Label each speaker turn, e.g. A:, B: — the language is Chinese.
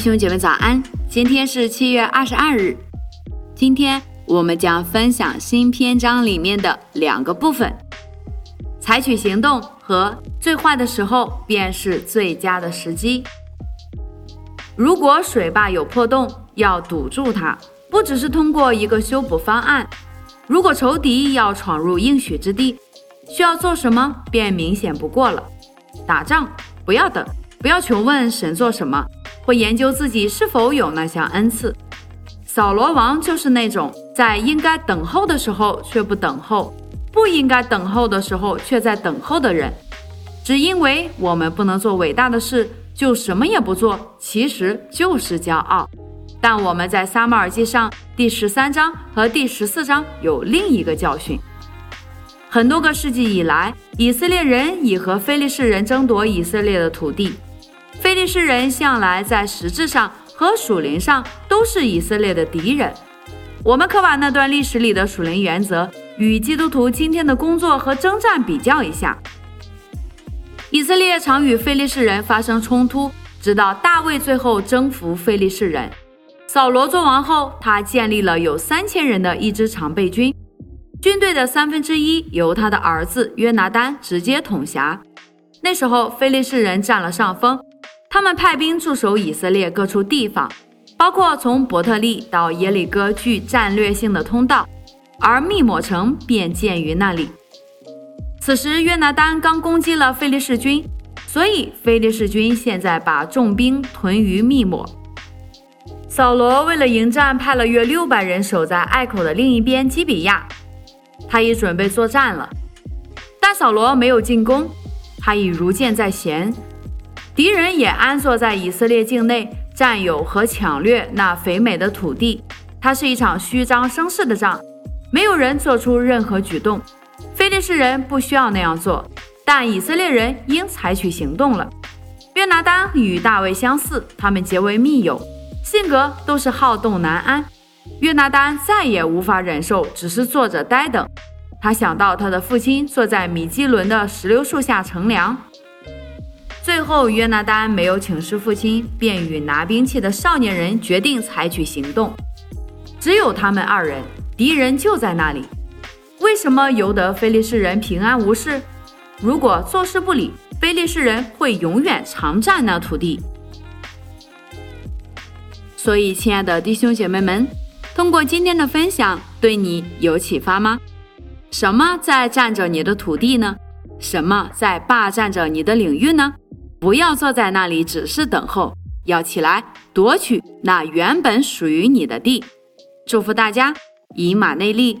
A: 兄弟姐妹早安，今天是七月二十二日。今天我们将分享新篇章里面的两个部分：采取行动和最坏的时候便是最佳的时机。如果水坝有破洞，要堵住它，不只是通过一个修补方案。如果仇敌要闯入应许之地，需要做什么便明显不过了。打仗不要等，不要求问神做什么。会研究自己是否有那项恩赐。扫罗王就是那种在应该等候的时候却不等候，不应该等候的时候却在等候的人。只因为我们不能做伟大的事，就什么也不做，其实就是骄傲。但我们在撒马尔记上第十三章和第十四章有另一个教训。很多个世纪以来，以色列人已和非利士人争夺以色列的土地。非利士人向来在实质上和属灵上都是以色列的敌人。我们可把那段历史里的属灵原则与基督徒今天的工作和征战比较一下。以色列常与非利士人发生冲突，直到大卫最后征服非利士人。扫罗做王后，他建立了有三千人的一支常备军，军队的三分之一由他的儿子约拿丹直接统辖。那时候，非利士人占了上风。他们派兵驻守以色列各处地方，包括从伯特利到耶利哥具战略性的通道，而密抹城便建于那里。此时约拿丹刚攻击了菲利士军，所以菲利士军现在把重兵屯于密抹。扫罗为了迎战，派了约六百人守在隘口的另一边基比亚，他已准备作战了。但扫罗没有进攻，他已如箭在弦。敌人也安坐在以色列境内，占有和抢掠那肥美的土地。它是一场虚张声势的仗，没有人做出任何举动。非利士人不需要那样做，但以色列人应采取行动了。约拿丹与大卫相似，他们结为密友，性格都是好动难安。约拿丹再也无法忍受只是坐着呆等，他想到他的父亲坐在米基伦的石榴树下乘凉。最后，约拿丹没有请示父亲，便与拿兵器的少年人决定采取行动。只有他们二人，敌人就在那里。为什么由得非利士人平安无事？如果坐视不理，非利士人会永远常占那土地。所以，亲爱的弟兄姐妹们，通过今天的分享，对你有启发吗？什么在占着你的土地呢？什么在霸占着你的领域呢？不要坐在那里只是等候，要起来夺取那原本属于你的地。祝福大家，以马内利。